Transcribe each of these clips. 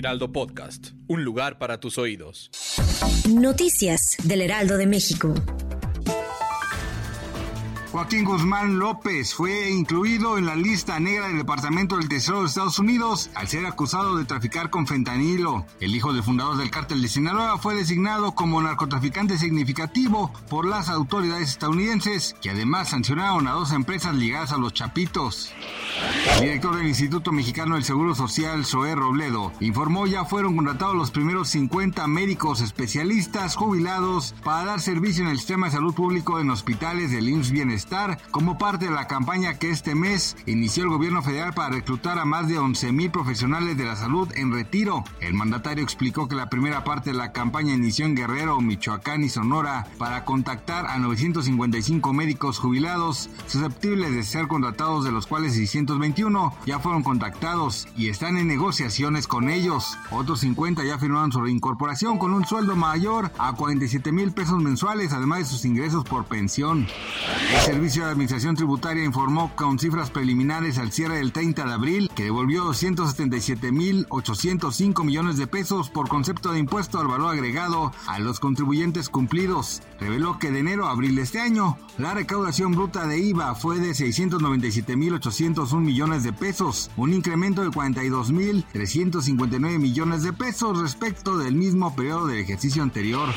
Heraldo Podcast, un lugar para tus oídos. Noticias del Heraldo de México. Joaquín Guzmán López fue incluido en la lista negra del Departamento del Tesoro de Estados Unidos al ser acusado de traficar con fentanilo. El hijo del fundador del cártel de Sinaloa fue designado como narcotraficante significativo por las autoridades estadounidenses, que además sancionaron a dos empresas ligadas a los Chapitos. El director del Instituto Mexicano del Seguro Social, Zoé Robledo, informó ya fueron contratados los primeros 50 médicos especialistas jubilados para dar servicio en el sistema de salud público en hospitales del IMSS Bienestar como parte de la campaña que este mes inició el gobierno federal para reclutar a más de 11.000 profesionales de la salud en retiro. El mandatario explicó que la primera parte de la campaña inició en Guerrero, Michoacán y Sonora para contactar a 955 médicos jubilados susceptibles de ser contratados, de los cuales 621 ya fueron contactados y están en negociaciones con ellos. Otros 50 ya firmaron su reincorporación con un sueldo mayor a 47 mil pesos mensuales, además de sus ingresos por pensión. El Servicio de Administración Tributaria informó con cifras preliminares al cierre del 30 de abril que devolvió 277.805 millones de pesos por concepto de impuesto al valor agregado a los contribuyentes cumplidos. Reveló que de enero a abril de este año, la recaudación bruta de IVA fue de 697.801 millones de pesos, un incremento de 42.359 millones de pesos respecto del mismo periodo del ejercicio anterior.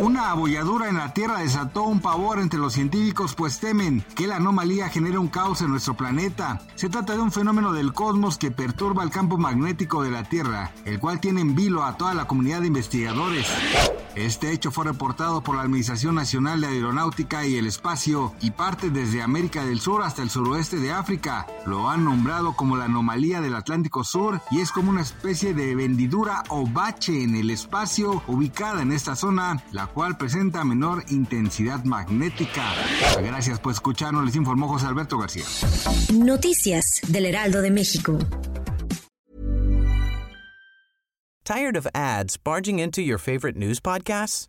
Una abolladura en la Tierra desató un pavor entre los científicos, pues temen que la anomalía genere un caos en nuestro planeta. Se trata de un fenómeno del cosmos que perturba el campo magnético de la Tierra, el cual tiene en vilo a toda la comunidad de investigadores. Este hecho fue reportado por la Administración Nacional de Aeronáutica y el Espacio y parte desde América del Sur hasta el suroeste de África. Lo han nombrado como la anomalía del Atlántico Sur y es como una especie de vendidura o bache en el espacio ubicada en esta zona, la cual presenta menor intensidad magnética. Gracias por escucharnos, les informó José Alberto García. Noticias del Heraldo de México. Tired of ads barging into your favorite news podcasts?